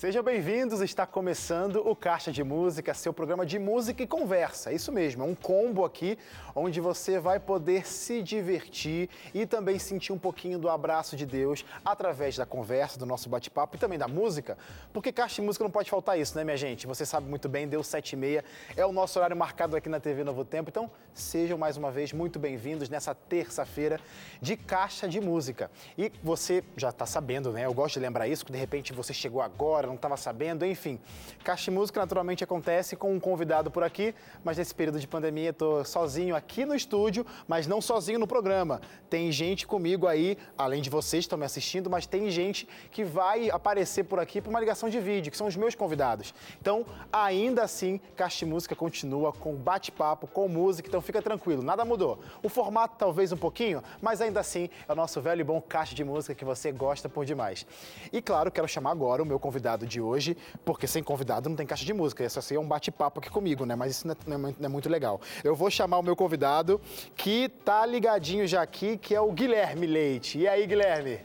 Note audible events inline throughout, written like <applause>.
Sejam bem-vindos, está começando o Caixa de Música, seu programa de música e conversa. Isso mesmo, é um combo aqui onde você vai poder se divertir e também sentir um pouquinho do abraço de Deus através da conversa, do nosso bate-papo e também da música, porque Caixa de Música não pode faltar isso, né, minha gente? Você sabe muito bem, deu 7 e meia, é o nosso horário marcado aqui na TV Novo Tempo, então sejam mais uma vez muito bem-vindos nessa terça-feira de Caixa de Música. E você já está sabendo, né? Eu gosto de lembrar isso, que de repente você chegou agora, não estava sabendo, enfim. Caixa Música naturalmente acontece com um convidado por aqui, mas nesse período de pandemia estou sozinho aqui no estúdio, mas não sozinho no programa. Tem gente comigo aí, além de vocês que estão me assistindo, mas tem gente que vai aparecer por aqui por uma ligação de vídeo, que são os meus convidados. Então, ainda assim, Caixa Música continua com bate-papo, com música, então fica tranquilo, nada mudou. O formato talvez um pouquinho, mas ainda assim é o nosso velho e bom Caixa de Música que você gosta por demais. E claro, quero chamar agora o meu convidado convidado de hoje, porque sem convidado não tem caixa de música. Isso assim é um bate-papo aqui comigo, né? Mas isso não é, não é, muito legal. Eu vou chamar o meu convidado, que tá ligadinho já aqui, que é o Guilherme Leite. E aí, Guilherme?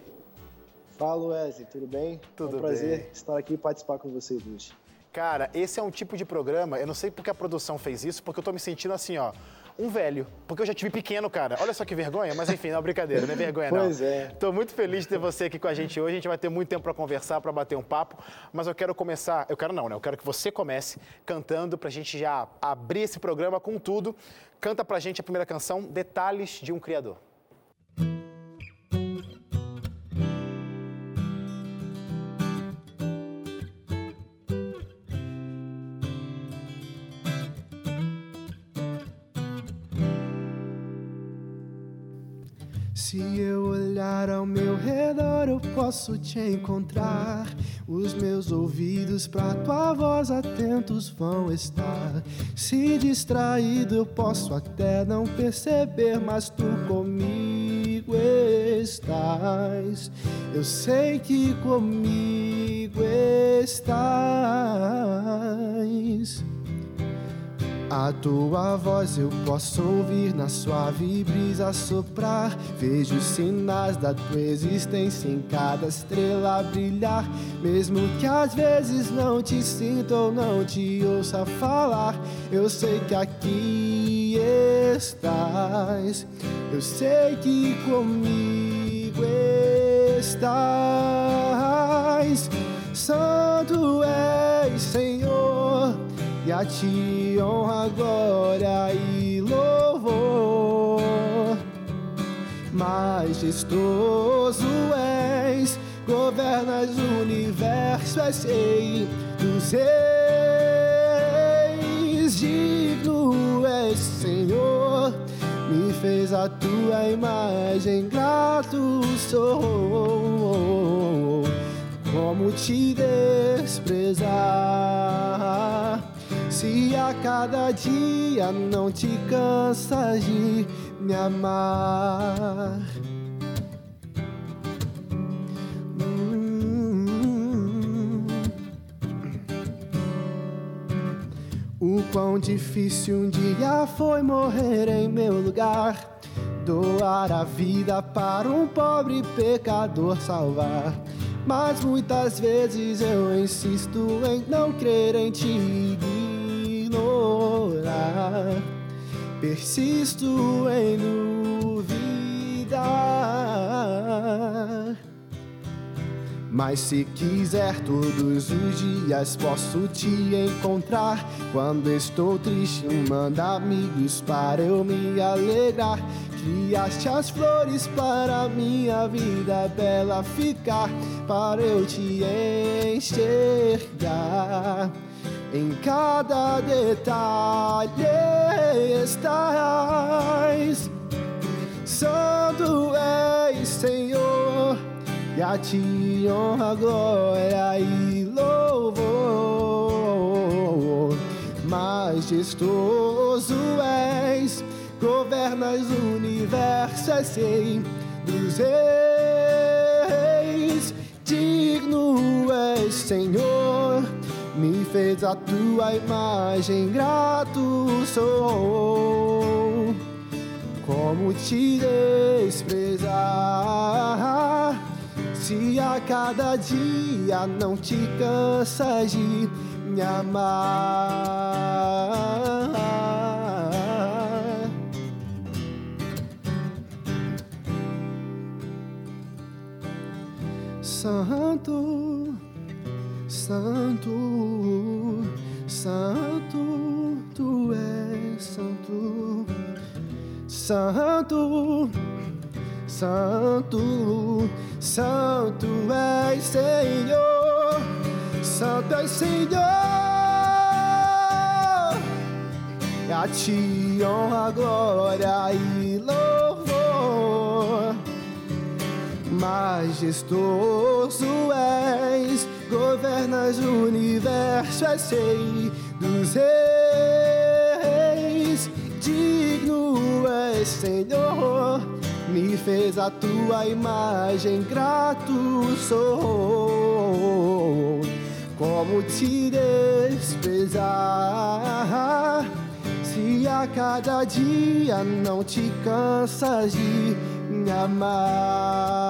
Fala, Wesley, tudo bem? Tudo é um prazer bem. estar aqui e participar com vocês hoje. Cara, esse é um tipo de programa, eu não sei porque a produção fez isso, porque eu tô me sentindo assim, ó, um velho. Porque eu já tive pequeno, cara. Olha só que vergonha, mas enfim, não é brincadeira, não é vergonha não. Pois é. Tô muito feliz de ter você aqui com a gente hoje. A gente vai ter muito tempo para conversar, para bater um papo. Mas eu quero começar, eu quero não, né? Eu quero que você comece cantando pra gente já abrir esse programa com tudo. Canta pra gente a primeira canção, Detalhes de um Criador. Posso te encontrar. Os meus ouvidos para tua voz atentos vão estar. Se distraído, eu posso até não perceber, mas tu comigo estás. Eu sei que comigo estás. A tua voz eu posso ouvir na suave brisa soprar. Vejo sinais da tua existência em cada estrela brilhar. Mesmo que às vezes não te sinta ou não te ouça falar, eu sei que aqui estás. Eu sei que comigo estás. Santo és, Senhor e a ti honra, glória e louvor. Majestoso és, governas o universo, és rei dos reis, digno és, Senhor. Me fez a tua imagem, grato sou. Como te desprezar? Se a cada dia não te cansas de me amar. Hum. O quão difícil um dia foi morrer em meu lugar. Doar a vida para um pobre pecador salvar. Mas muitas vezes eu insisto em não crer em ti ignorar. Persisto em duvidar. Mas se quiser, todos os dias posso te encontrar. Quando estou triste, manda amigos para eu me alegrar. Criaste as flores para minha vida bela ficar, para eu te enxergar. Em cada detalhe estás, Santo és, Senhor, e a ti honra, glória e louvor. Majestoso és, governas o universo, és rei dos reis, digno és, Senhor me fez a tua imagem, grato sou. Como te desprezar? Se a cada dia não te cansas de me amar. Santo, Santo, Santo, Tu és Santo, Santo, Santo, Santo és Senhor, Santo és Senhor. A ti honra, glória e louvor. Majestoso és, governas o universo, és rei dos reis. Digno és, Senhor, me fez a tua imagem, grato sou. Como te desprezar? Se a cada dia não te cansas de me amar.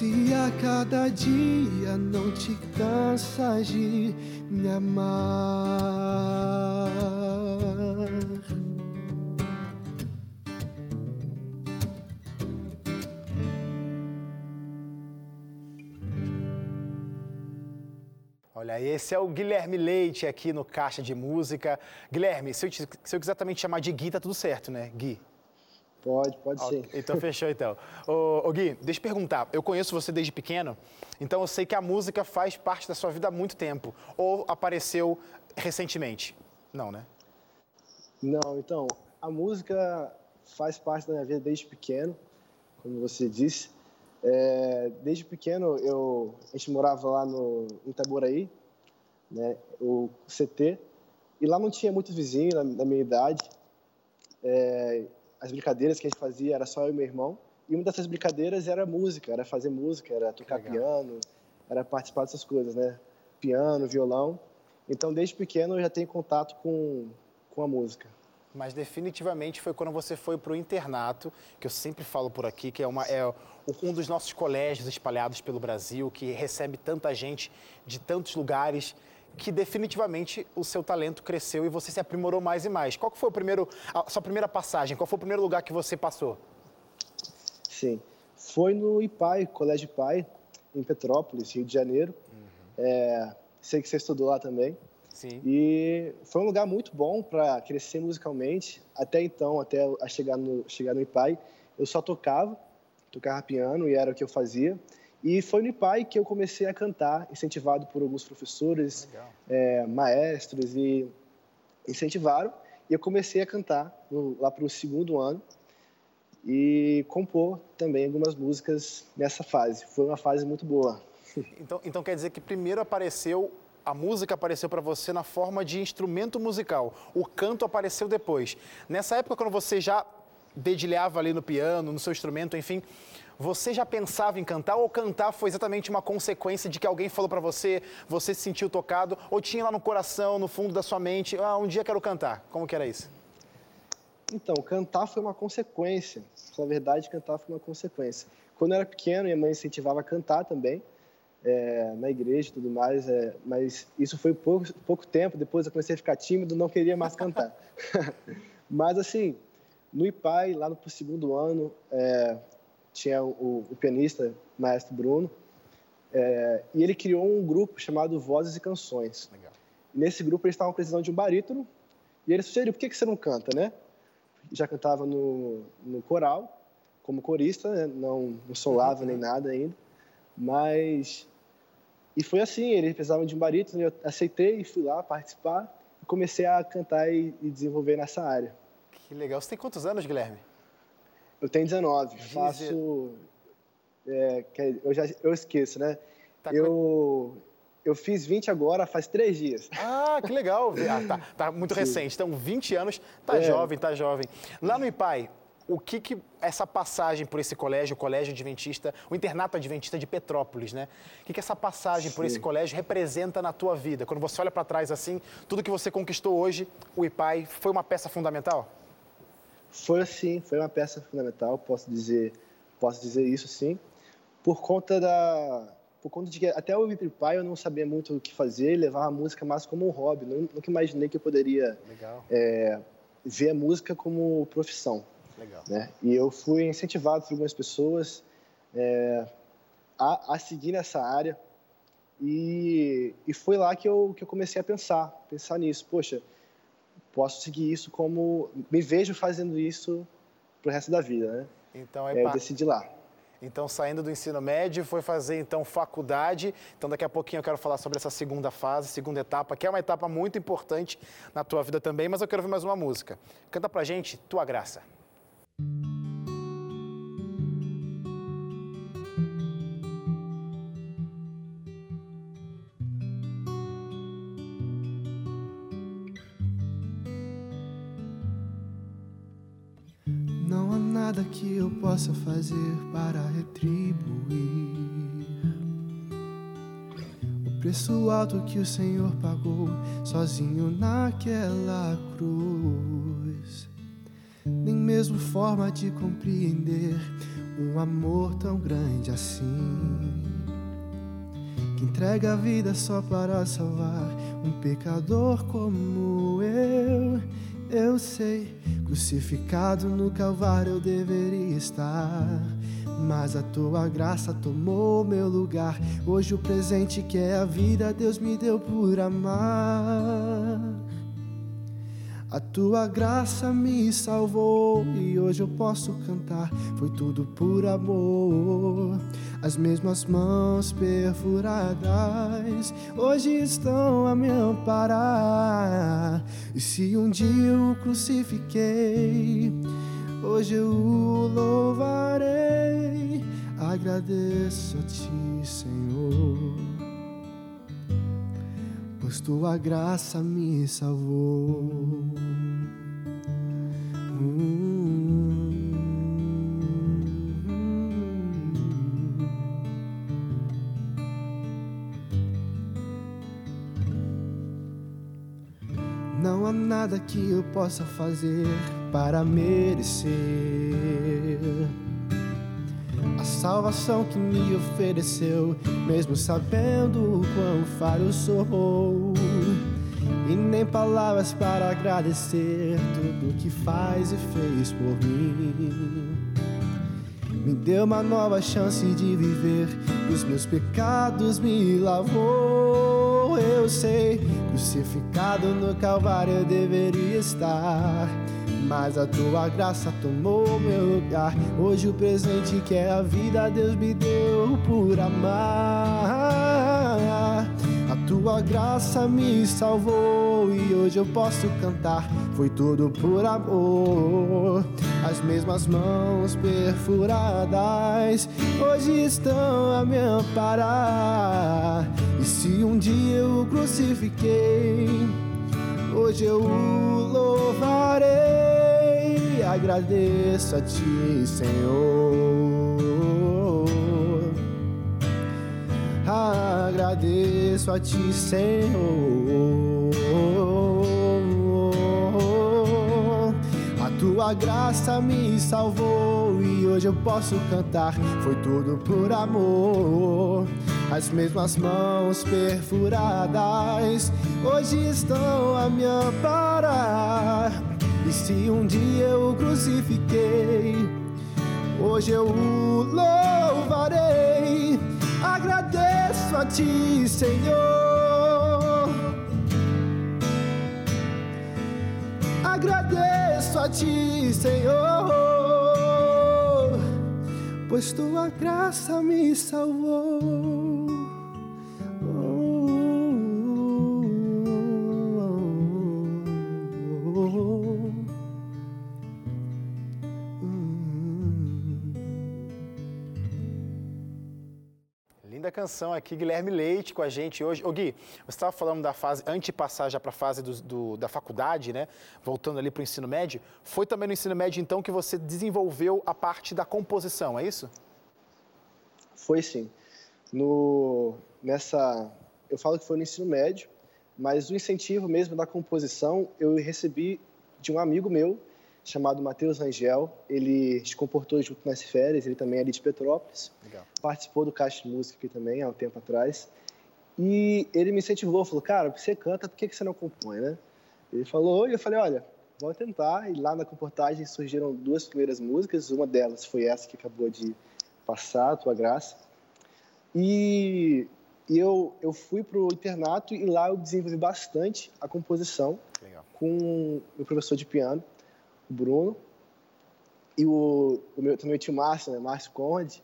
Se a cada dia não te cansas de me amar. Olha, esse é o Guilherme Leite aqui no Caixa de Música. Guilherme, se eu, te- se eu quiser também te chamar de Gui, tá tudo certo, né? Gui. Pode, pode Ok, ser. Então fechou então. Ô, ô, Gui, deixa eu perguntar. Eu conheço você desde pequeno, então eu sei que a música faz parte da sua vida há muito tempo. Ou apareceu recentemente? Não, né? Não, então, a música faz parte da minha vida desde pequeno, como você disse. É, desde pequeno, eu, a gente morava lá no em Itaboraí, né, o CT, e lá não tinha muitos vizinhos da minha idade. É, as brincadeiras que a gente fazia era só eu e meu irmão, e uma dessas brincadeiras era música, era fazer música, era tocar legal. piano, era participar dessas coisas, né? Piano, violão. Então, desde pequeno, eu já tenho contato com, com a música. Mas definitivamente foi quando você foi para o internato, que eu sempre falo por aqui, que é, uma, é um dos nossos colégios espalhados pelo Brasil, que recebe tanta gente de tantos lugares, que definitivamente o seu talento cresceu e você se aprimorou mais e mais. Qual foi o primeiro, a sua primeira passagem? Qual foi o primeiro lugar que você passou? Sim. Foi no IPAI, Colégio IPAI, em Petrópolis, Rio de Janeiro. É, sei que você estudou lá também. Sim. E foi um lugar muito bom para crescer musicalmente. Até então, até a chegar no, chegar no IPAI, eu só tocava, tocava piano e era o que eu fazia. E foi no IPAI que eu comecei a cantar, incentivado por alguns professores, é, maestros e incentivaram. E eu comecei a cantar no- lá para o segundo ano e compor também algumas músicas nessa fase. Foi uma fase muito boa. <laughs> Então, então quer dizer que primeiro apareceu, a música apareceu para você na forma de instrumento musical. O canto apareceu depois. Nessa época, quando você já dedilhava ali no piano, no seu instrumento, enfim, você já pensava em cantar ou cantar foi exatamente uma consequência de que alguém falou para você, você se sentiu tocado ou tinha lá no coração, no fundo da sua mente, ah, um dia quero cantar. Como que era isso? Então, cantar foi uma consequência. Na verdade, cantar foi uma consequência. Quando eu era pequeno, minha mãe incentivava a cantar também, é, na igreja e tudo mais, é, mas isso foi pouco, pouco tempo. Depois eu comecei a ficar tímido, não queria mais cantar. <laughs> mas, assim, no IPAI, lá no segundo ano, é, tinha o, o pianista, o maestro Bruno, é, e ele criou um grupo chamado Vozes e Canções. Legal. E nesse grupo eles estavam precisando de um barítono, e ele sugeriu, por que, que você não canta, né? Já cantava no, no coral, como corista, né? não, não solava nem nada ainda, mas... E foi assim, eles precisavam de um barítono, eu aceitei e fui lá participar, e comecei a cantar e, e desenvolver nessa área. Que legal. Você tem quantos anos, Guilherme? Eu tenho 19, Dizer- faço... é, que- eu já eu esqueço, né? Tá eu, eu fiz 20 agora, faz três dias. Ah, que legal. <laughs> Ah, tá, tá muito recente. Então, 20 anos, tá É. jovem, tá jovem. Lá no IPAI, o que que essa passagem por esse colégio, o Colégio Adventista, o Internato Adventista de Petrópolis, né? O que que essa passagem por Sim. esse colégio representa na tua vida? Quando você olha para trás assim, tudo que você conquistou hoje, o IPAI foi uma peça fundamental? Foi assim, foi uma peça fundamental, posso dizer, posso dizer isso sim, por conta da por conta de que até o ir pai eu não sabia muito o que fazer, levava a música mais como um hobby, nunca imaginei que eu poderia é, ver a música como profissão. Legal. Né? E eu fui incentivado por algumas pessoas é, a, a seguir nessa área e, e foi lá que eu, que eu comecei a pensar, pensar nisso. Poxa, posso seguir isso como me vejo fazendo isso pro resto da vida, né? Então é, é eu decidi lá. Então, saindo do ensino médio, foi fazer então faculdade. Então, daqui a pouquinho eu quero falar sobre essa segunda fase, segunda etapa, que é uma etapa muito importante na tua vida também, mas eu quero ver mais uma música. Canta pra gente Tua Graça. Nada que eu possa fazer para retribuir o preço alto que o Senhor pagou sozinho naquela cruz. Nem mesmo forma de compreender um amor tão grande assim. Que entrega a vida só para salvar um pecador como eu eu sei, crucificado no Calvário eu deveria estar. Mas a tua graça tomou meu lugar. Hoje o presente que é a vida Deus me deu por amar. A tua graça me salvou e hoje eu posso cantar. Foi tudo por amor. As mesmas mãos perfuradas hoje estão a me amparar. E se um dia eu o crucifiquei, hoje eu o louvarei. Agradeço a ti, Senhor pois tua graça me salvou. Não há nada que eu possa fazer para merecer a salvação que me ofereceu, mesmo sabendo o quão falho sou. E nem palavras para agradecer tudo que faz e fez por mim. Me deu uma nova chance de viver, os meus pecados me lavou. Eu sei, crucificado no Calvário eu deveria estar mas a tua graça tomou meu lugar. Hoje o presente que é a vida Deus me deu por amar. A tua graça me salvou e hoje eu posso cantar. Foi tudo por amor. As mesmas mãos perfuradas hoje estão a me amparar. E se um dia eu crucifiquei, hoje eu o louvarei agradeço a ti, Senhor. Agradeço a ti, Senhor. A tua graça me salvou e hoje eu posso cantar. Foi tudo por amor. As mesmas mãos perfuradas hoje estão a me amparar e se um dia eu o crucifiquei, hoje eu o louvarei. Agradeço a ti, Senhor. Agradeço a ti, Senhor, pois tua graça me salvou. Da canção aqui, Guilherme Leite com a gente hoje. Ô Gui, você estava falando da fase, passar já para a fase do, do, da faculdade, né? Voltando ali para o ensino médio. Foi também no ensino médio, então, que você desenvolveu a parte da composição, é isso? Foi sim. No, nessa, eu falo que foi no ensino médio, mas o incentivo mesmo da composição eu recebi de um amigo meu chamado Matheus Rangel. Ele se comportou junto nas férias, ele também é ali de Petrópolis. Legal. Participou do Caixa de Música aqui também, há um tempo atrás. E ele me incentivou, falou, cara, você canta, por que você não compõe, né? Ele falou, e eu falei, olha, vou tentar. E lá na comportagem surgiram duas primeiras músicas, uma delas foi essa que acabou de passar, a Tua Graça. E, eu, eu fui para o internato e lá eu desenvolvi bastante a composição Legal. com o professor de piano, o Bruno, e o, o meu, também o tio Márcio, né, Márcio Conde,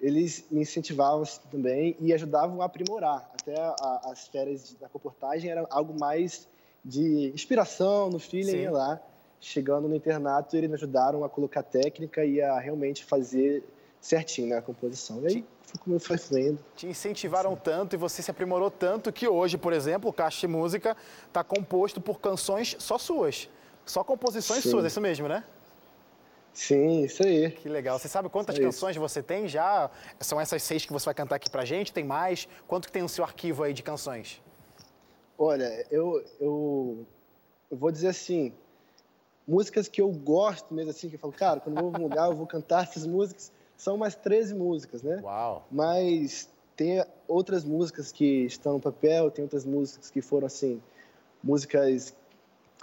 eles me incentivavam assim, também e ajudavam a aprimorar. Até a, as férias da comportagem era algo mais de inspiração, no feeling lá. Chegando no internato, eles me ajudaram a colocar técnica e a realmente fazer certinho né, a composição. E aí foi como foi fluindo. Te incentivaram Sim. tanto e você se aprimorou tanto que hoje, por exemplo, o Caixa de Música está composto por canções só suas. Só composições Sim. suas, é isso mesmo, né? Sim, isso aí. Que legal. Você sabe quantas canções você tem já? São essas seis que você vai cantar aqui pra gente? Tem mais? Quanto que tem no seu arquivo aí de canções? Olha, eu, eu, eu vou dizer assim, músicas que eu gosto mesmo assim, que eu falo, cara, quando eu vou num lugar eu vou cantar essas músicas, são mais 13 músicas, né? Uau! Mas tem outras músicas que estão no papel, tem outras músicas que foram assim, músicas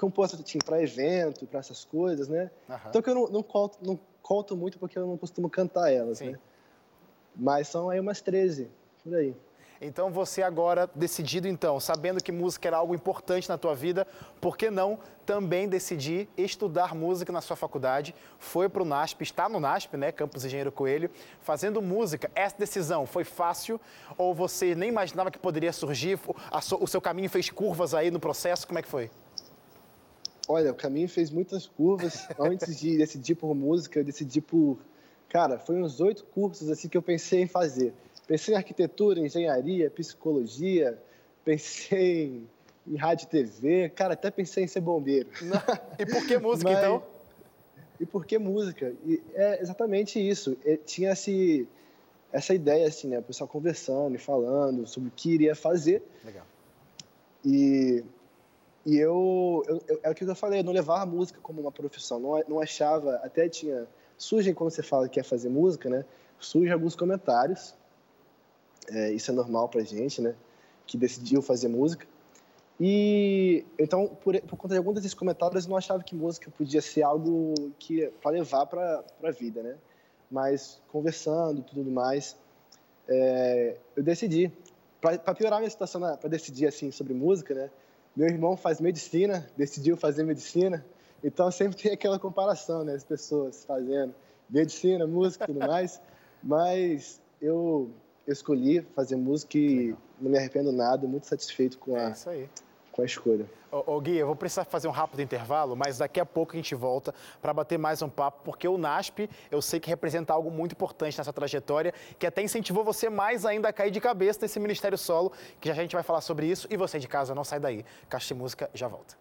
composta assim, para evento, para essas coisas, né? Uhum. Então que eu não, não, conto, não conto muito porque eu não costumo cantar elas, Sim. né? Mas são aí umas 13, por aí. Então você agora decidido então, sabendo que música era algo importante na tua vida, por que não também decidir estudar música na sua faculdade? Foi para o NASP, está no NASP, né, Campus Engenheiro Coelho, fazendo música. Essa decisão foi fácil ou você nem imaginava que poderia surgir? O seu caminho fez curvas aí no processo? Como é que foi? Olha, o caminho fez muitas curvas. Antes de <laughs> decidir por música, eu decidi por. Cara, foi uns oito cursos assim que eu pensei em fazer. Pensei em arquitetura, engenharia, psicologia, pensei em rádio e TV, cara, até pensei em ser bombeiro. <laughs> E por que música, Mas... então? E por que música? E é exatamente isso. Eu tinha esse, essa ideia, assim, né? O pessoal conversando e falando sobre o que iria fazer. Legal. E e eu, eu, eu, é o que eu falei, eu não levava a música como uma profissão, não, não achava, até tinha, surgem quando você fala que quer fazer música, né, surgem alguns comentários, é, isso é normal pra gente, né, que decidiu fazer música, e então, por, por conta de alguns desses comentários, eu não achava que música podia ser algo que para levar para a vida, né? Mas conversando tudo mais, é, eu decidi. Para piorar a minha situação, para decidir assim sobre música, né? Meu irmão faz medicina, decidiu fazer medicina, então sempre tem aquela comparação, né? As pessoas fazendo medicina, música e tudo mais. <laughs> Mas eu, eu escolhi fazer música e Legal. não me arrependo nada, muito satisfeito com a, é com a escolha. Ô, ô, Gui, eu vou precisar fazer um rápido intervalo, mas daqui a pouco a gente volta para bater mais um papo, porque o NASP eu sei que representa algo muito importante nessa trajetória, que até incentivou você mais ainda a cair de cabeça nesse Ministério Solo, que já a gente vai falar sobre isso. E você de casa, não sai daí. Caixa de Música já volta.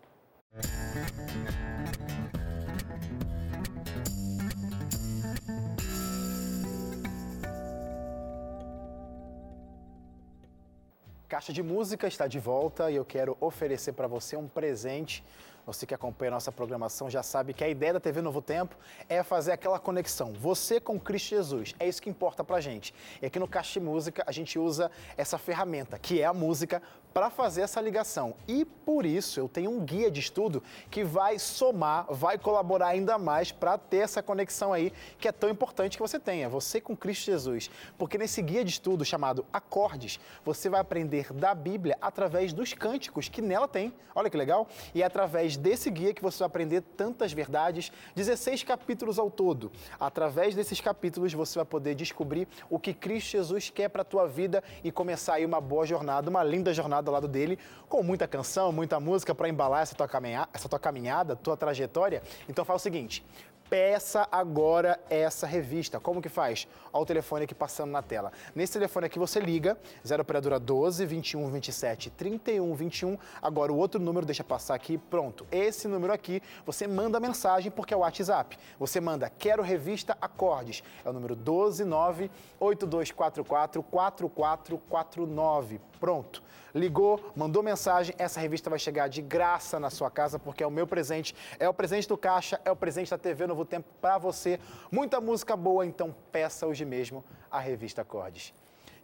Caixa de Música está de volta e eu quero oferecer para você um presente você que acompanha a nossa programação já sabe que a ideia da TV Novo Tempo é fazer aquela conexão. Você com Cristo Jesus. É isso que importa pra gente. E aqui no Caixa de Música a gente usa essa ferramenta, que é a música, para fazer essa ligação. E por isso eu tenho um guia de estudo que vai somar, vai colaborar ainda mais para ter essa conexão aí que é tão importante que você tenha, você com Cristo Jesus. Porque nesse guia de estudo chamado Acordes, você vai aprender da Bíblia através dos cânticos que nela tem. Olha que legal! E é através desse guia que você vai aprender tantas verdades, 16 capítulos ao todo. Através desses capítulos você vai poder descobrir o que Cristo Jesus quer para a tua vida e começar aí uma boa jornada, uma linda jornada ao lado dele, com muita canção, muita música para embalar essa tua, caminhada, essa tua caminhada, tua trajetória. Então faz o seguinte, peça agora essa revista. Como que faz? Olha o telefone aqui passando na tela. Nesse telefone aqui você liga, 0 operadora 12 21 27 31 21. Agora o outro número deixa passar aqui, pronto. Esse número aqui você manda mensagem porque é o WhatsApp. Você manda quero revista acordes. É o número 129 8244 4449. Pronto. Ligou, mandou mensagem, essa revista vai chegar de graça na sua casa, porque é o meu presente, é o presente do Caixa, é o presente da TV Novo Tempo para você. Muita música boa, então peça hoje mesmo a revista Acordes.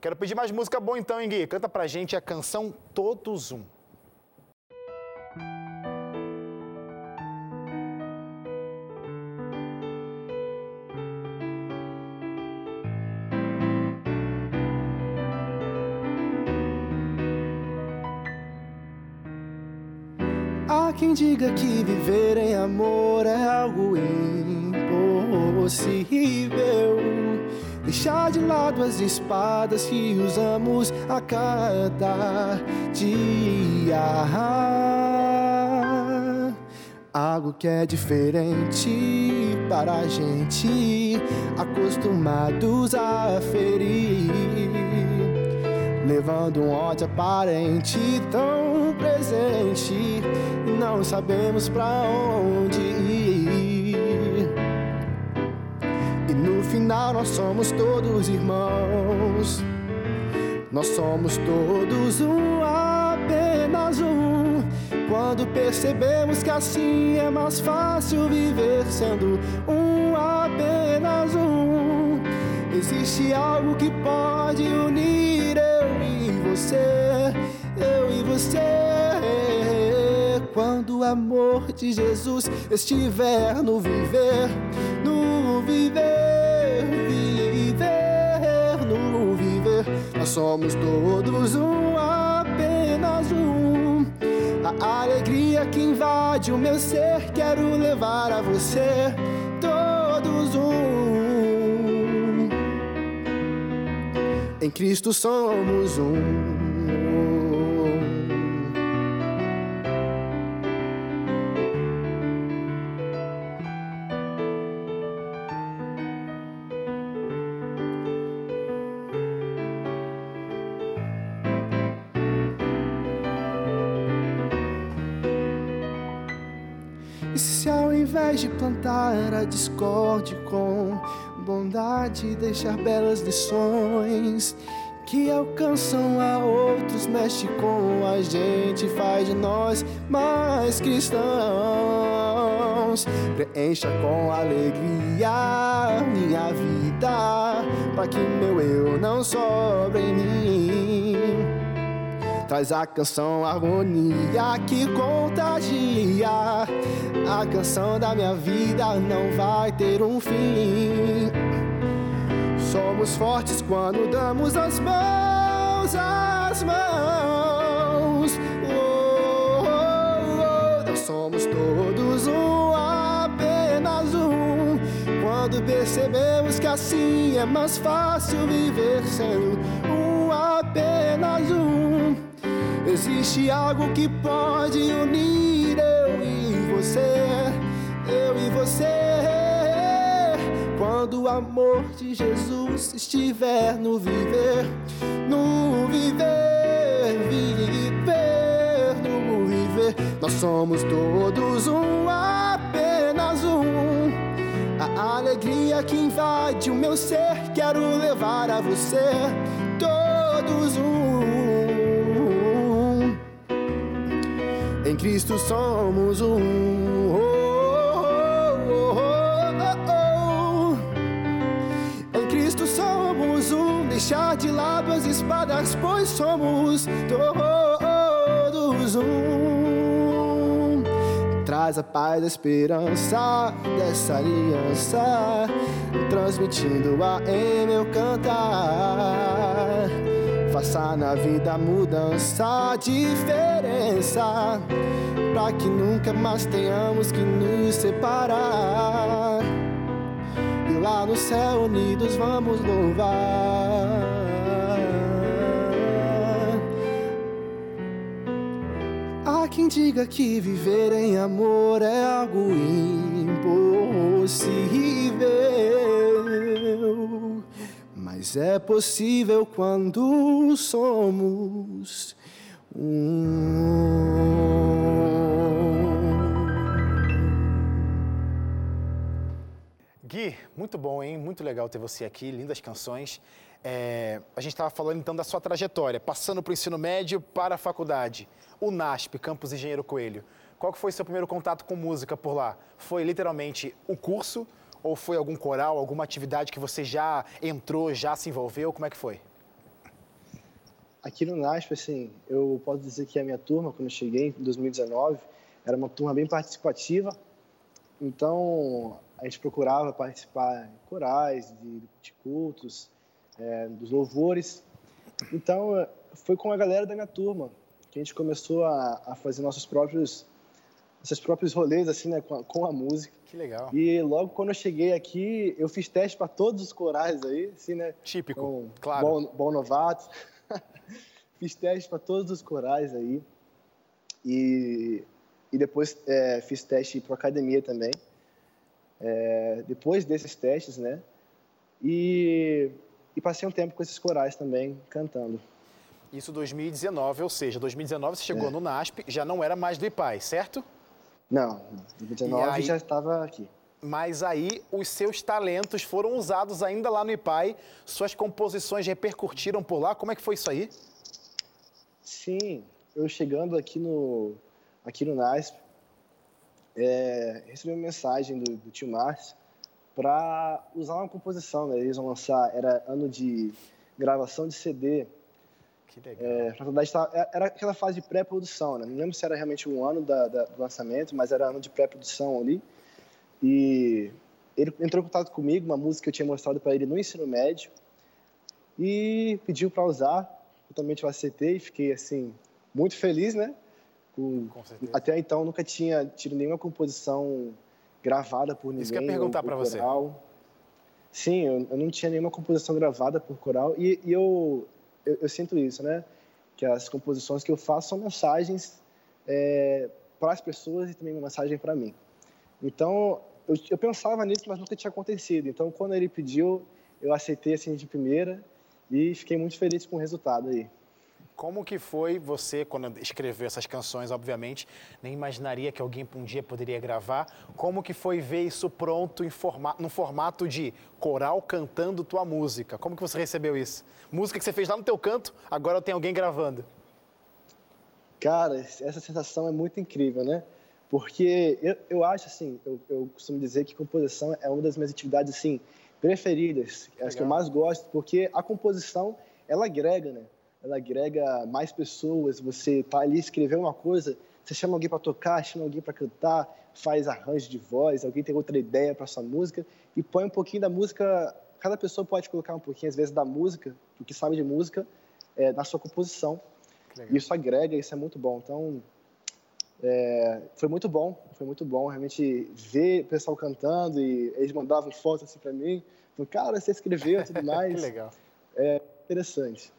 Quero pedir mais música boa então, hein, Gui? Canta pra gente a canção Todos Um. Quem diga que viver em amor é algo impossível. Deixar de lado as espadas que usamos a cada dia. Algo que é diferente para a gente, acostumados a ferir levando um ódio aparente tão presente e não sabemos pra onde ir. E no final nós somos todos irmãos, nós somos todos um, apenas um. Quando percebemos que assim é mais fácil viver sendo um, apenas um. Existe algo que pode unir eu e você, eu e você. Quando o amor de Jesus estiver no viver, no viver, viver, no viver, nós somos todos um, apenas um. A alegria que invade o meu ser, quero levar a você, todos um. Em Cristo somos um. Plantar a discórdia com bondade, deixar belas lições que alcançam a outros, mexe com a gente, faz de nós mais cristãos. Preencha com alegria minha vida, para que meu eu não sobre em mim. Traz a canção harmonia que contagia. A canção da minha vida não vai ter um fim. Somos fortes quando damos as mãos, as mãos. Oh, oh, oh. Nós somos todos um, apenas um. Quando percebemos que assim é mais fácil viver sendo um, apenas um. Existe algo que pode unir eu e você, eu e você. Quando o amor de Jesus estiver no viver, no viver, viver, no viver, nós somos todos um, apenas um. A alegria que invade o meu ser, quero levar a você, todos um. Em Cristo somos um. Oh, oh, oh. Em Cristo somos um. Deixar de lado as espadas, pois somos todos um. Traz a paz, a esperança dessa aliança, transmitindo-a em meu cantar. Faça na vida mudança, diferença, para que nunca mais tenhamos que nos separar. E lá no céu unidos vamos louvar. Há quem diga que viver em amor é algo impossível. Mas é possível quando somos um. Gui, muito bom, hein? Muito legal ter você aqui, lindas canções. É, a gente estava falando então da sua trajetória, passando para o ensino médio para a faculdade. O NASP, Campus Engenheiro Coelho. Qual que foi seu primeiro contato com música por lá? Foi literalmente o curso ou foi algum coral, alguma atividade que você já entrou, já se envolveu? Como é que foi? Aqui no NASP, assim, eu posso dizer que a minha turma, quando eu cheguei em 2019, era uma turma bem participativa. Então, a gente procurava participar em corais, de, de cultos, é, dos louvores. Então, foi com a galera da minha turma que a gente começou a, a fazer nossos próprios esses próprios rolês assim, né, com a, com a, música. Que legal. E logo quando eu cheguei aqui, eu fiz teste para todos os corais aí, assim, né? Típico, claro. Bom, bom novato. <laughs> fiz teste para todos os corais aí. E, e depois é, fiz teste para academia também é, depois desses testes, né? E, e passei um tempo com esses corais também, cantando. Isso 2019, ou seja, 2019 você chegou é. no NASP, já não era mais do IPAI, certo? Não, 2019 aí, já estava aqui. Mas aí os seus talentos foram usados ainda lá no IPAI, suas composições repercutiram por lá, como é que foi isso aí? Sim, eu chegando aqui no, aqui no NASP, é, recebi uma mensagem do, do tio Márcio para usar uma composição, né? Eles vão lançar, era ano de gravação de CD. Que legal. É, verdade, é, era aquela fase de pré-produção, né? Não lembro se era realmente um ano da, da, do lançamento, mas era ano de pré-produção ali. E ele entrou em contato comigo, uma música que eu tinha mostrado para ele no ensino médio, e pediu para usar. Totalmente eu aceitei, e fiquei assim muito feliz, né? Com, até então nunca tinha tido nenhuma composição gravada por ninguém. Isso que eu ia perguntar para você. Sim, eu, eu, não tinha nenhuma composição gravada por coral e, e eu, eu, eu, sinto isso, né? Que as composições que eu faço são mensagens é, para as pessoas e também uma mensagem para mim. Então, eu, eu pensava nisso, mas nunca tinha acontecido. Então, quando ele pediu, eu aceitei assim de primeira e fiquei muito feliz com o resultado aí. Como que foi você, quando escreveu essas canções, obviamente, nem imaginaria que alguém um dia poderia gravar. Como que foi ver isso pronto em formato, no formato de coral cantando tua música? Como que você recebeu isso? Música que você fez lá no teu canto, agora tem alguém gravando. Cara, essa sensação é muito incrível, né? Porque eu, eu acho assim, eu, eu costumo dizer que composição é uma das minhas atividades assim preferidas, as que eu mais gosto, porque a composição ela agrega, né? Ela agrega mais pessoas. Você tá ali escrevendo uma coisa, você chama alguém para tocar, chama alguém para cantar, faz arranjo de voz, alguém tem outra ideia para sua música e põe um pouquinho da música. Cada pessoa pode colocar um pouquinho, às vezes, da música, do que sabe de música, é, na sua composição. E isso agrega, isso é muito bom. Então, é, foi muito bom, foi muito bom realmente ver o pessoal cantando e eles mandavam fotos assim para mim. Falei, cara, você escreveu e tudo <laughs> mais. que legal. É interessante.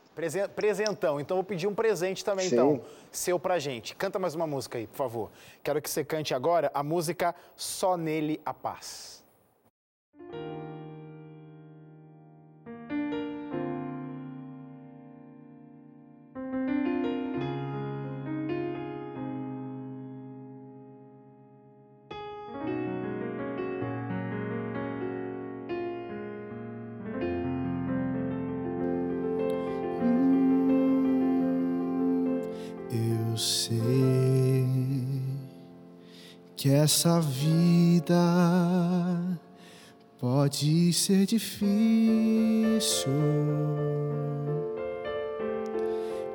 Presentão. Então, vou pedir um presente também, Sim. então, seu pra gente. Canta mais uma música aí, por favor. Quero que você cante agora a música Só Nele a Paz. Essa vida pode ser difícil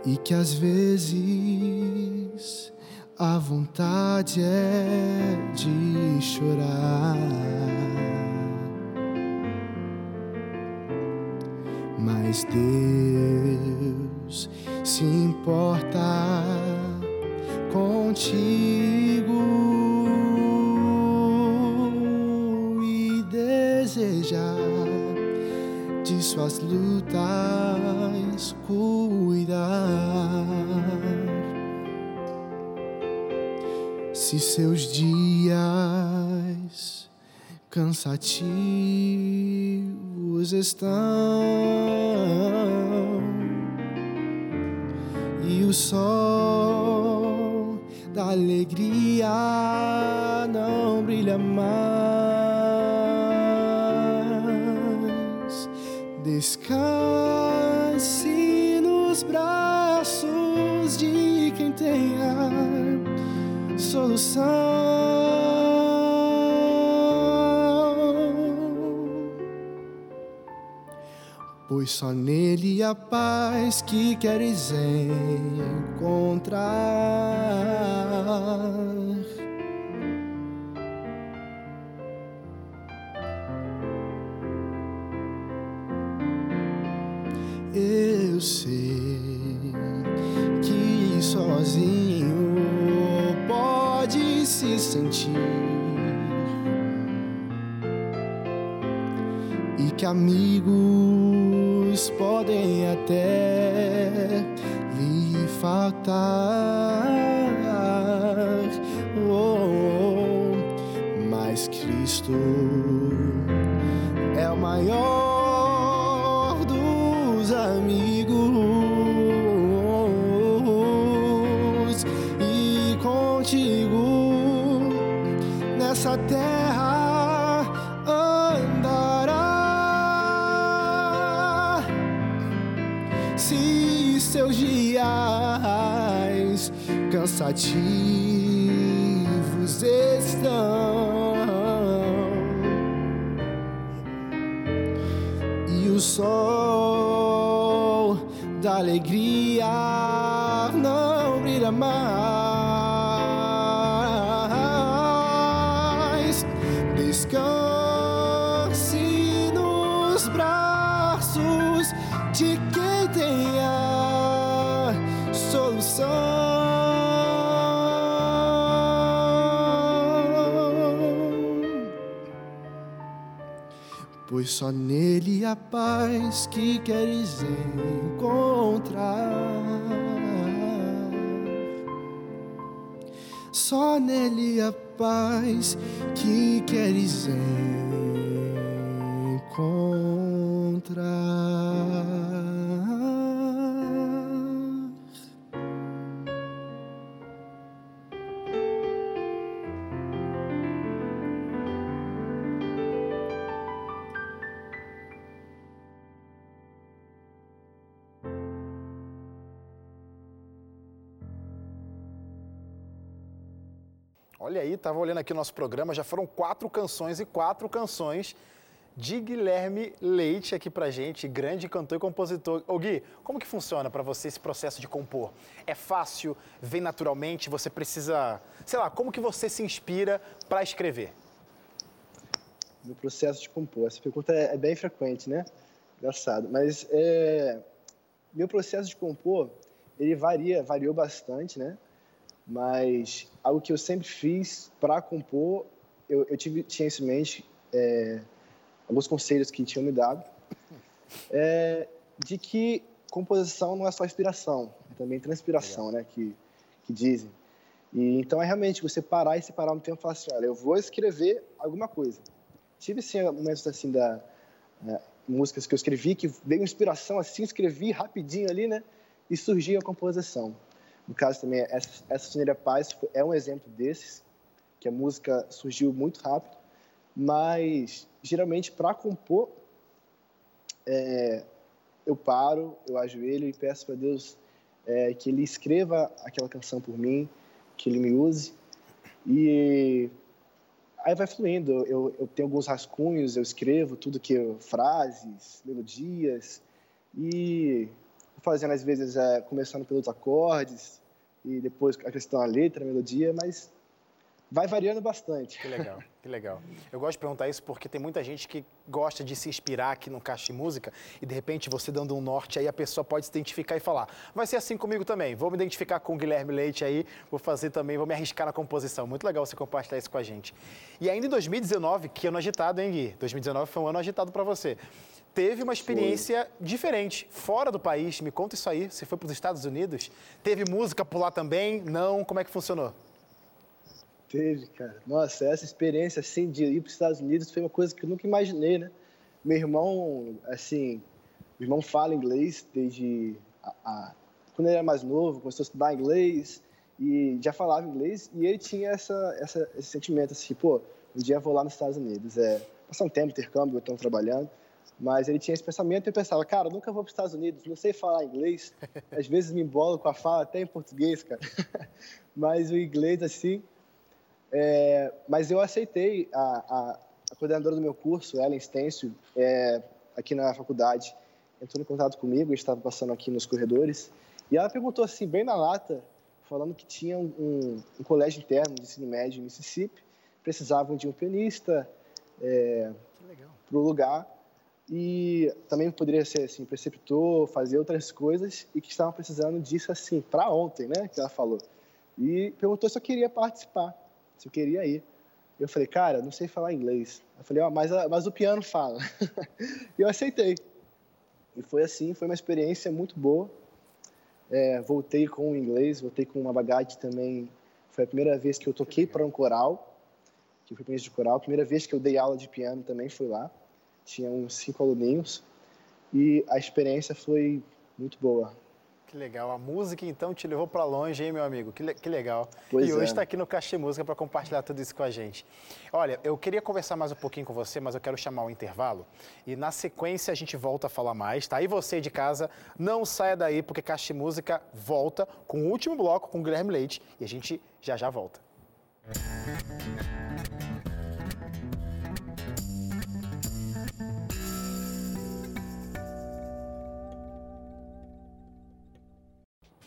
e que às vezes a vontade é de chorar. Mas Deus se importa contigo. Suas lutas cuidar. Se seus dias cansativos estão e o sol da alegria não brilha mais Descanse nos braços de quem tenha solução. Pois só nele a paz que queres encontrar. Sei que sozinho pode se sentir e que amigos podem até lhe faltar. Oh, mas Cristo é o maior cansativos estão. E o sol da alegria Pois só nele a paz que queres encontrar. Só nele a paz que queres encontrar. Olha aí, estava olhando aqui o nosso programa, já foram quatro canções e quatro canções de Guilherme Leite aqui pra gente, grande cantor e compositor. Ô Gui, como que funciona para você esse processo de compor? É fácil, vem naturalmente, você precisa, sei lá, como que você se inspira para escrever? no processo de compor? Essa pergunta é, é bem frequente, né? Engraçado. Mas é, meu processo de compor, ele varia, variou bastante, né? Mas algo que eu sempre fiz para compor, eu, eu tive, tinha isso em mente, é, alguns conselhos que tinham me dado, é, de que composição não é só inspiração, é também transpiração, né? Que, que dizem. E, então é realmente você parar e separar um tempo e falar assim, olha, eu vou escrever alguma coisa. Tive sim momentos assim da é, músicas que eu escrevi que veio inspiração assim, escrevi rapidinho ali, né? E surgiu a composição. No caso também essa essa Soneira Paz é um exemplo desses, que a música surgiu muito rápido, mas geralmente para compor é, eu paro, eu ajoelho e peço para Deus é, que Ele escreva aquela canção por mim, que Ele me use. E aí vai fluindo. Eu, eu tenho alguns rascunhos, eu escrevo tudo que frases, melodias. E fazendo às vezes é, começando pelos acordes e depois a letra, a melodia, mas vai variando bastante. Que legal, que legal. Eu gosto de perguntar isso porque tem muita gente que gosta de se inspirar aqui no Caixa de Música e de repente você dando um norte aí a pessoa pode se identificar e falar, vai ser assim comigo também, vou me identificar com o Guilherme Leite aí, vou fazer também, vou me arriscar na composição. Muito legal você compartilhar isso com a gente. E ainda em 2019, que ano agitado, hein Gui? 2019 foi um ano agitado para você. Teve uma experiência diferente, fora do país. Me conta isso aí. Você foi para os Estados Unidos? Teve música por lá também? Não? Como é que funcionou? Teve, cara. Nossa, essa experiência assim de ir para os Estados Unidos foi uma coisa que eu nunca imaginei, né? Meu irmão, assim, meu irmão fala inglês desde a, a, quando ele era mais novo, começou a estudar inglês e já falava inglês e ele tinha essa, essa esse sentimento assim, pô, um dia eu vou lá nos Estados Unidos, é passar um tempo intercâmbio, estão trabalhando. Mas ele tinha esse pensamento e eu pensava, cara, nunca vou para os Estados Unidos, não sei falar inglês. <laughs> Às vezes me embolo com a fala até em português, cara. <laughs> Mas o inglês, assim. É... Mas eu aceitei a, a, a, coordenadora do meu curso, Ellen Stencil, é, aqui na faculdade, entrou em contato comigo, estava passando aqui nos corredores, e ela perguntou assim, bem na lata, falando que tinha um, um, um colégio interno de ensino médio em Mississippi, precisavam de um pianista é, para o lugar e também poderia ser assim preceptor, fazer outras coisas e que estavam precisando disso assim para ontem, né? Que ela falou e perguntou se eu queria participar, se eu queria ir. Eu falei, cara, não sei falar inglês. Eu falei, oh, mas, mas o piano fala. <laughs> e eu aceitei. E foi assim, foi uma experiência muito boa. É, voltei com o inglês, voltei com uma bagagem também. Foi a primeira vez que eu toquei para um coral, que foi de coral. A primeira vez que eu dei aula de piano também foi lá. Tinha uns cinco aluninhos. E a experiência foi muito boa. Que legal. A música, então, te levou para longe, hein, meu amigo? Que, le que legal. Pois e hoje está é. aqui no Caixa de Música para compartilhar tudo isso com a gente. Olha, eu queria conversar mais um pouquinho com você, mas eu quero chamar o intervalo. E na sequência a gente volta a falar mais, tá? E você de casa, não saia daí, porque Caixa de Música volta com o último bloco com o Guilherme Leite. E a gente já já volta. Música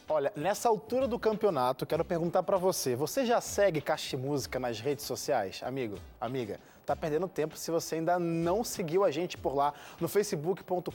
Olha, nessa altura do campeonato, quero perguntar para você: você já segue Caixa Música nas redes sociais? Amigo, amiga, tá perdendo tempo se você ainda não seguiu a gente por lá no facebook.com.br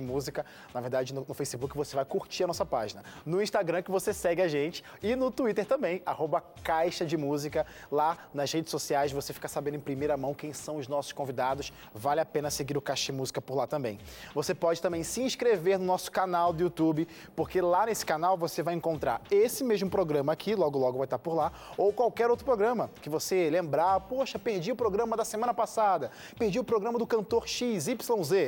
Música. Na verdade, no, no, Facebook você vai curtir a nossa página. No Instagram que você segue a gente e no Twitter também, arroba Caixa de Música. Lá nas redes sociais você fica sabendo em primeira mão quem são os nossos convidados. Vale a pena seguir o Caixa Música por lá também. Você pode também se inscrever no nosso canal do YouTube, porque lá nesse canal você vai encontrar esse mesmo programa aqui, logo logo vai estar por lá, ou qualquer outro programa que você lembrar, poxa, perdi o programa programa da semana passada, perdi o programa do cantor XYZ,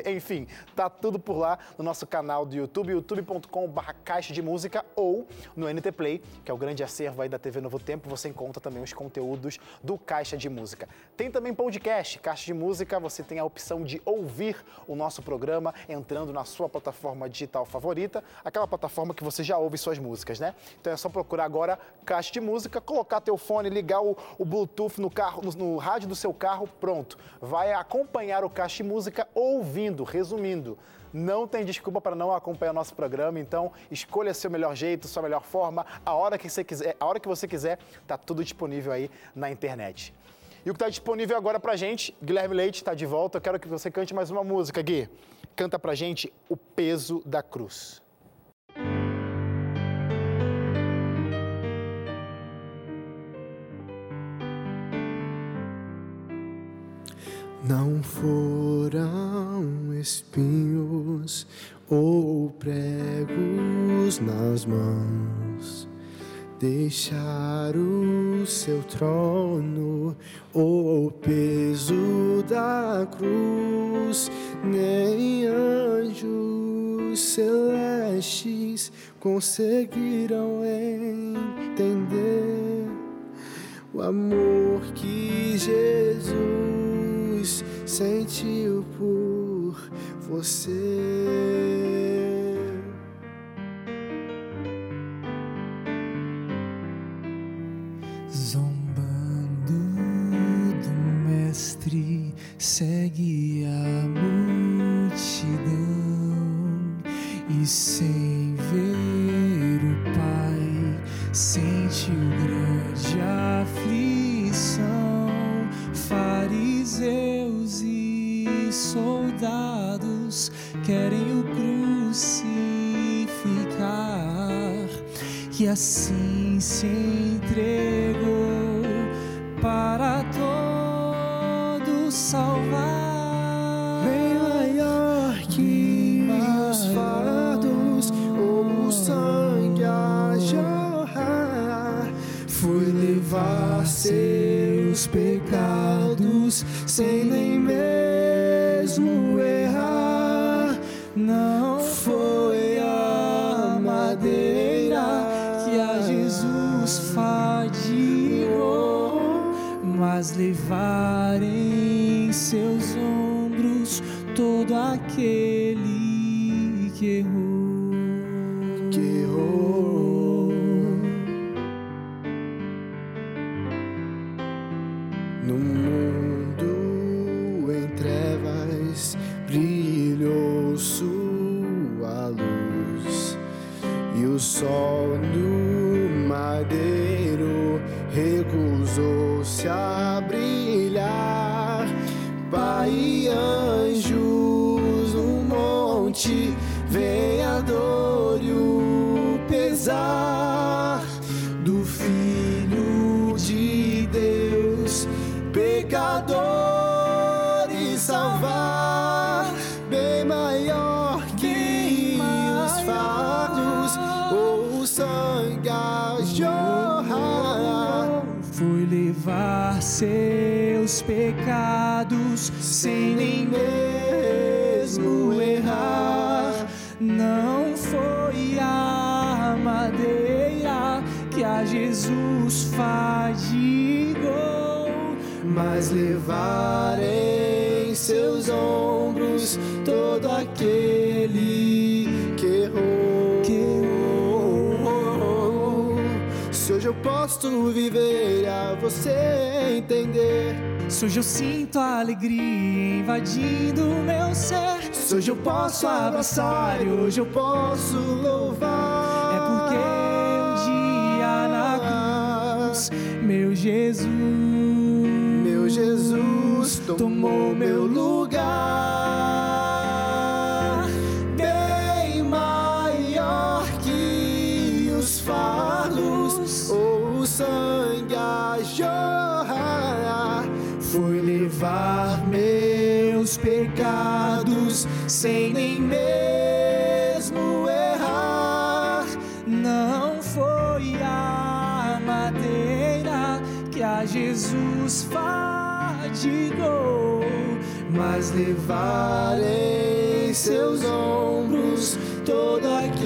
enfim, tá tudo por lá no nosso canal do YouTube, youtube.com.br Caixa de Música ou no NT Play, que é o grande acervo aí da TV Novo Tempo, você encontra também os conteúdos do Caixa de Música. Tem também podcast, Caixa de Música, você tem a opção de ouvir o nosso programa entrando na sua plataforma digital favorita, aquela plataforma que você já ouve suas músicas, né? Então é só procurar agora Caixa de Música, colocar teu fone, ligar o, o Bluetooth no carro, no, no rádio do seu carro, pronto. Vai acompanhar o Caixa Música ouvindo, resumindo. Não tem desculpa para não acompanhar o nosso programa, então escolha seu melhor jeito, sua melhor forma, a hora que você quiser, a hora que você quiser, tá tudo disponível aí na internet. E o que está disponível agora pra gente, Guilherme Leite está de volta. Eu quero que você cante mais uma música, Gui. Canta pra gente O Peso da Cruz. Não foram espinhos ou pregos nas mãos, deixar o seu trono ou o peso da cruz, nem anjos celestes conseguiram entender o amor que Jesus sentiu por você. Assim e o sol no madeiro recusou-se a brilhar. Pai e anjos no monte, seus pecados sem nem mesmo errar. Não foi a madeira que a Jesus fadigou, mas levar em seus ombros posso viver a você entender. Se hoje eu sinto a alegria invadindo o meu ser, Se hoje eu posso abraçar e hoje eu posso louvar. é porque um dia na cruz, meu Jesus, Meu Jesus tomou meu lugar, bem maior que os o sangue a jorrar. Foi levar meus pecados sem nem mesmo errar. não foi a madeira que a Jesus fadigou, mas levar em seus ombros todo aquele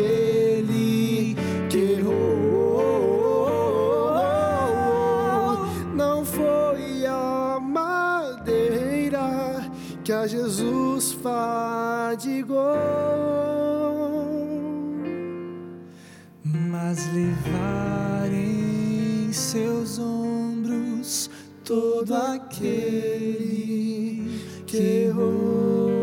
que a Jesus fadigou. mas levar em seus ombros todo aquele que errou.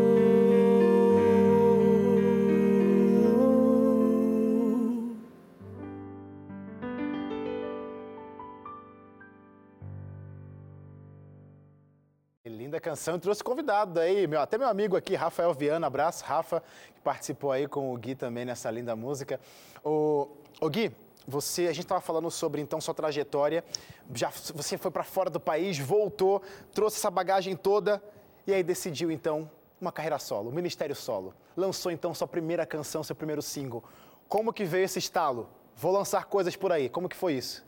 Canção, trouxe convidado aí, meu, até meu amigo aqui, Rafael Viana, abraço, Rafa, que participou aí com o Gui também nessa linda música. O, o Gui, você, a gente estava falando sobre então sua trajetória, já você foi para fora do país, voltou, trouxe essa bagagem toda e aí decidiu então uma carreira solo, um ministério solo. Lançou então sua primeira canção, seu primeiro single. Como que veio esse estalo? Vou lançar coisas por aí. Como que foi isso?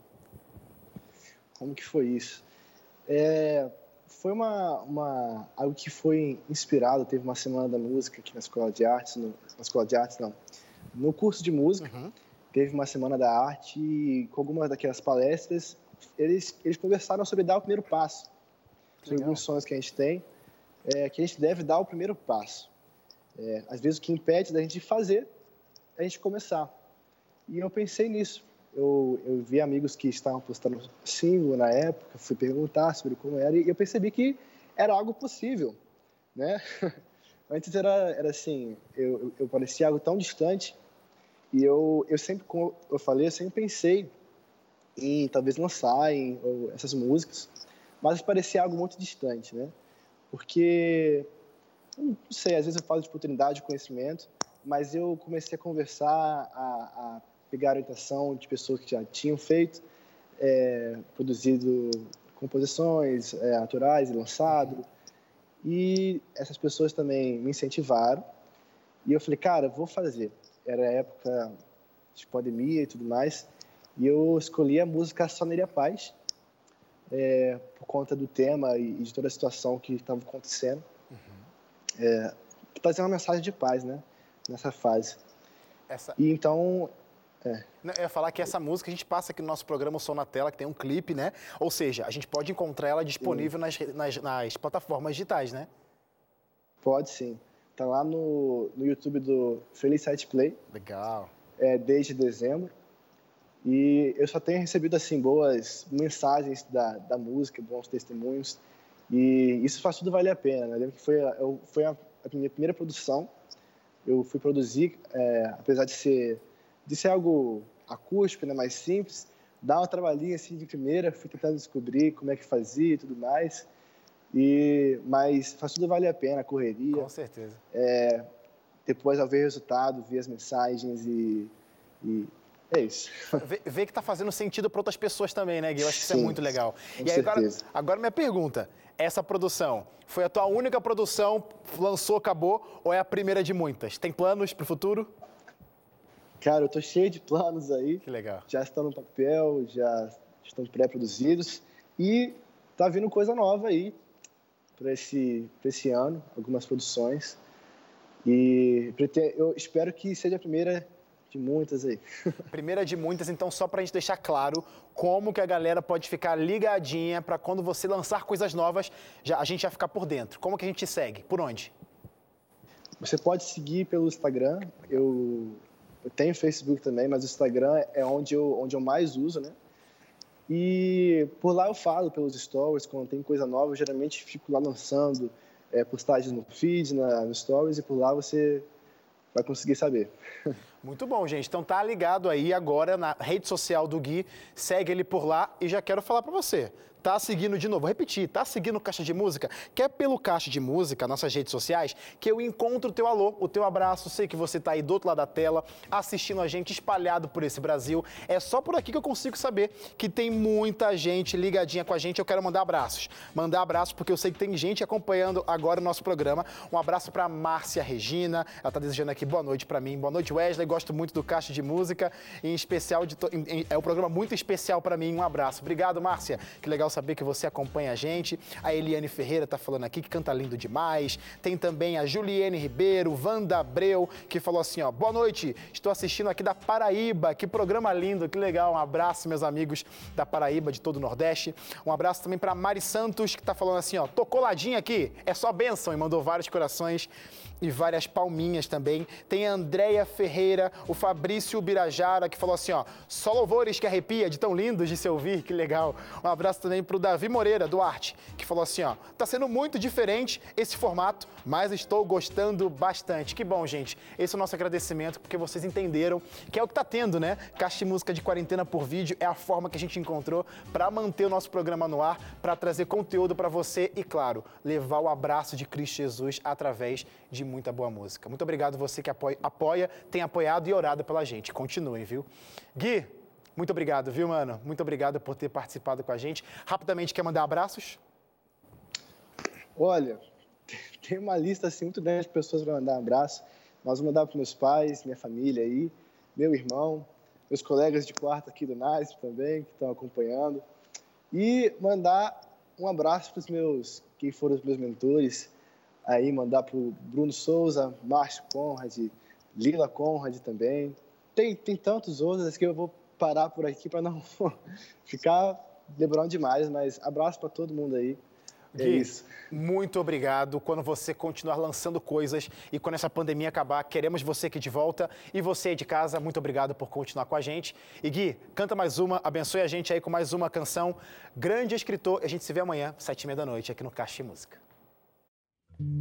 Como que foi isso? É, foi uma, uma algo que foi inspirado. Teve uma semana da música aqui na escola de artes, no, na escola de artes não, no curso de música. Teve uma semana da arte e com algumas daquelas palestras eles eles conversaram sobre dar o primeiro passo, sobre Legal. alguns sonhos que a gente tem, é, que a gente deve dar o primeiro passo. É, às vezes o que impede da gente fazer é a gente começar. E eu pensei nisso. Eu, eu vi amigos que estavam postando single na época, fui perguntar sobre como era e eu percebi que era algo possível, né? <laughs> Antes era, era assim, eu, eu, parecia algo tão distante e eu, eu sempre, como eu falei, eu sempre pensei em talvez lançar em, ou essas músicas, mas parecia algo muito distante, né? Porque, não sei, às vezes eu falo de oportunidade, de conhecimento, mas eu comecei a conversar, a, a pegar a orientação de pessoas que já tinham feito, é, produzido composições é, autorais e lançado, e essas pessoas também me incentivaram, e eu falei, cara, vou fazer. Era época de pandemia e tudo mais, e eu escolhi a música Soneria Paz, é, por conta do tema e de toda a situação que estava acontecendo. É, trazer uma mensagem de paz, né? Nessa fase. Essa, E então, é, falar que essa música a gente passa aqui no nosso programa Som na Tela, que tem um clipe, né? Ou seja, a gente pode encontrar ela disponível nas, nas, nas plataformas digitais, né? pode sim. Tá lá no, no YouTube do Felicite Play. Legal. É, desde dezembro. E eu só tenho recebido assim boas mensagens da, da música, bons testemunhos. E isso faz tudo valer a pena. Né? Eu lembro que foi, a, eu, foi a, a, minha primeira produção. Eu fui produzir, é, apesar de ser, de ser algo acústico, né, mais simples, dá uma trabalhinha assim de primeira, fui tentando descobrir como é que fazia e tudo mais. E, mas faz tudo valer a pena, a correria. Com certeza. É, depois, ao ver o resultado, ver as mensagens e, e é isso. <laughs> Ver, que está fazendo sentido para outras pessoas também, né, Gui? Eu acho que isso é muito legal. E aí, agora, agora, minha pergunta: essa produção foi a tua única produção, lançou, acabou, ou é a primeira de muitas? Tem planos para o futuro? Cara, eu tô cheio de planos aí. Que legal. Já estão no papel, já estão pré-produzidos e tá vindo coisa nova aí para esse, esse ano, algumas produções. E eu espero que seja a primeira de muitas aí. <laughs> Primeira de muitas, então só para a gente deixar claro como que a galera pode ficar ligadinha para quando você lançar coisas novas, já, a gente já ficar por dentro. Como que a gente segue? Por onde? Você pode seguir pelo Instagram. Eu, eu tenho Facebook também, mas o Instagram é onde eu, onde eu mais uso, né? E por lá eu falo pelos stories, quando tem coisa nova, eu geralmente fico lá lançando é, postagens no feed, na, no stories, e por lá você vai conseguir saber. <laughs> Muito bom, gente. Então tá ligado aí agora na rede social do Gui, segue ele por lá e já quero falar para você tá seguindo de novo, vou repetir, tá seguindo Caixa de Música? Quer pelo Caixa de Música, nossas redes sociais, que eu encontro o teu alô, o teu abraço, sei que você tá aí do outro lado da tela, assistindo a gente espalhado por esse Brasil. É só por aqui que eu consigo saber que tem muita gente ligadinha com a gente, eu quero mandar abraços. Mandar abraços porque eu sei que tem gente acompanhando agora o nosso programa. Um abraço para Márcia Regina, ela tá desejando aqui boa noite para mim. Boa noite, Wesley, gosto muito do Caixa de Música, em especial de to... é um programa muito especial para mim. Um abraço. Obrigado, Márcia. Que legal saber que você acompanha a gente. A Eliane Ferreira está falando aqui que canta lindo demais. Tem também a Juliene Ribeiro, Wanda Abreu, que falou assim: ó, boa noite, estou assistindo aqui da Paraíba. Que programa lindo, que legal. Um abraço, meus amigos da Paraíba, de todo o Nordeste. Um abraço também para Mari Santos, que está falando assim: ó, tô coladinha aqui, é só bênção, e mandou vários corações e várias palminhas também. Tem a Andréia Ferreira, o Fabrício Birajara, que falou assim, ó, só louvores que arrepia, de tão lindos de se ouvir, que legal. Um abraço também para o Davi Moreira, do Arte, que falou assim, ó, tá sendo muito diferente esse formato, mas estou gostando bastante. Que bom, gente. Esse é o nosso agradecimento, porque vocês entenderam que é o que tá tendo, né? Caixa de música de quarentena por vídeo é a forma que a gente encontrou para manter o nosso programa no ar, para trazer conteúdo para você e, claro, levar o abraço de Cristo Jesus através de muita boa música. Muito obrigado você que apoia, apoia, tem apoiado e orado pela gente. Continuem, viu? Gui, muito obrigado, viu, mano? Muito obrigado por ter participado com a gente. Rapidamente, quer mandar abraços? Olha, <laughs> tem uma lista assim muito grande de pessoas para mandar um abraço. Nós vamos mandar para meus pais, minha família aí, meu irmão, meus colegas de quarto aqui do NASP também, que estão acompanhando. E mandar um abraço para os meus, quem foram os meus mentores, aí mandar para o Bruno Souza, Márcio Conrad, Lila Conrad também. Tem, tem tantos outros que eu vou parar por aqui para não <laughs> ficar lembrando demais, mas abraço para todo mundo aí. É Gui, isso. muito obrigado. Quando você continuar lançando coisas e quando essa pandemia acabar, queremos você aqui de volta. E você aí de casa, muito obrigado por continuar com a gente. E Gui, canta mais uma, abençoe a gente aí com mais uma canção. Grande escritor. A gente se vê amanhã, sete e meia da noite, aqui no Caixa de Música. Sou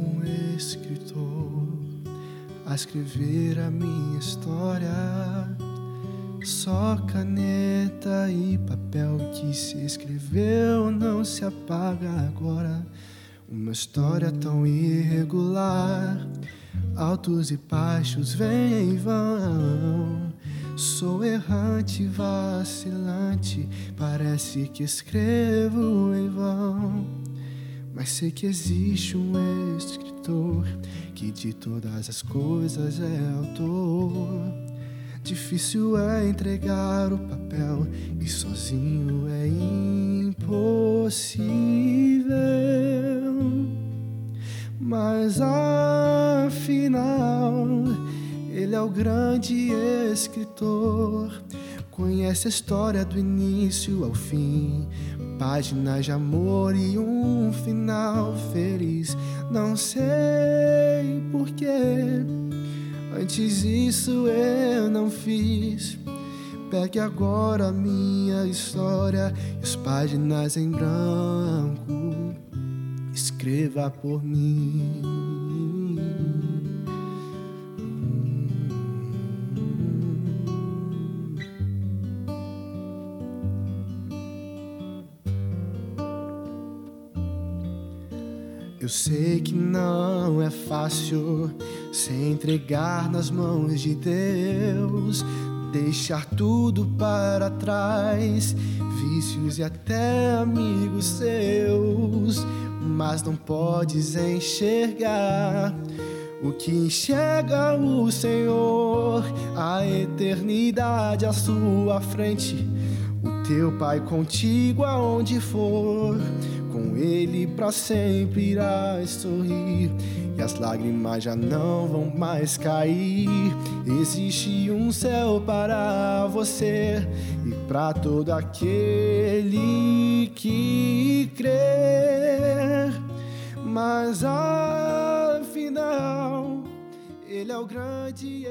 um escritor a escrever a minha história. Só caneta e papel que se escreveu não se apaga agora. Uma história tão irregular, altos e baixos vêm e vão. Sou errante, vacilante, parece que escrevo em vão. Mas sei que existe um escritor que de todas as coisas é autor. Difícil é entregar o papel e sozinho é impossível. Mas afinal, Ele é o grande escritor. Conhece a história do início ao fim, páginas de amor e um final feliz. Não sei porquê, antes isso eu não fiz. Pegue agora a minha história e as páginas em branco. Escreva por mim. Eu sei que não é fácil se entregar nas mãos de Deus deixar tudo para trás, vícios e até amigos seus, mas não podes enxergar o que enxerga o Senhor, a eternidade à sua frente, o teu Pai contigo aonde for, com Ele para sempre irás sorrir e as lágrimas já não vão mais cair. Existe um céu para você e para todo aquele que crer. Mas afinal, Ele é o grande.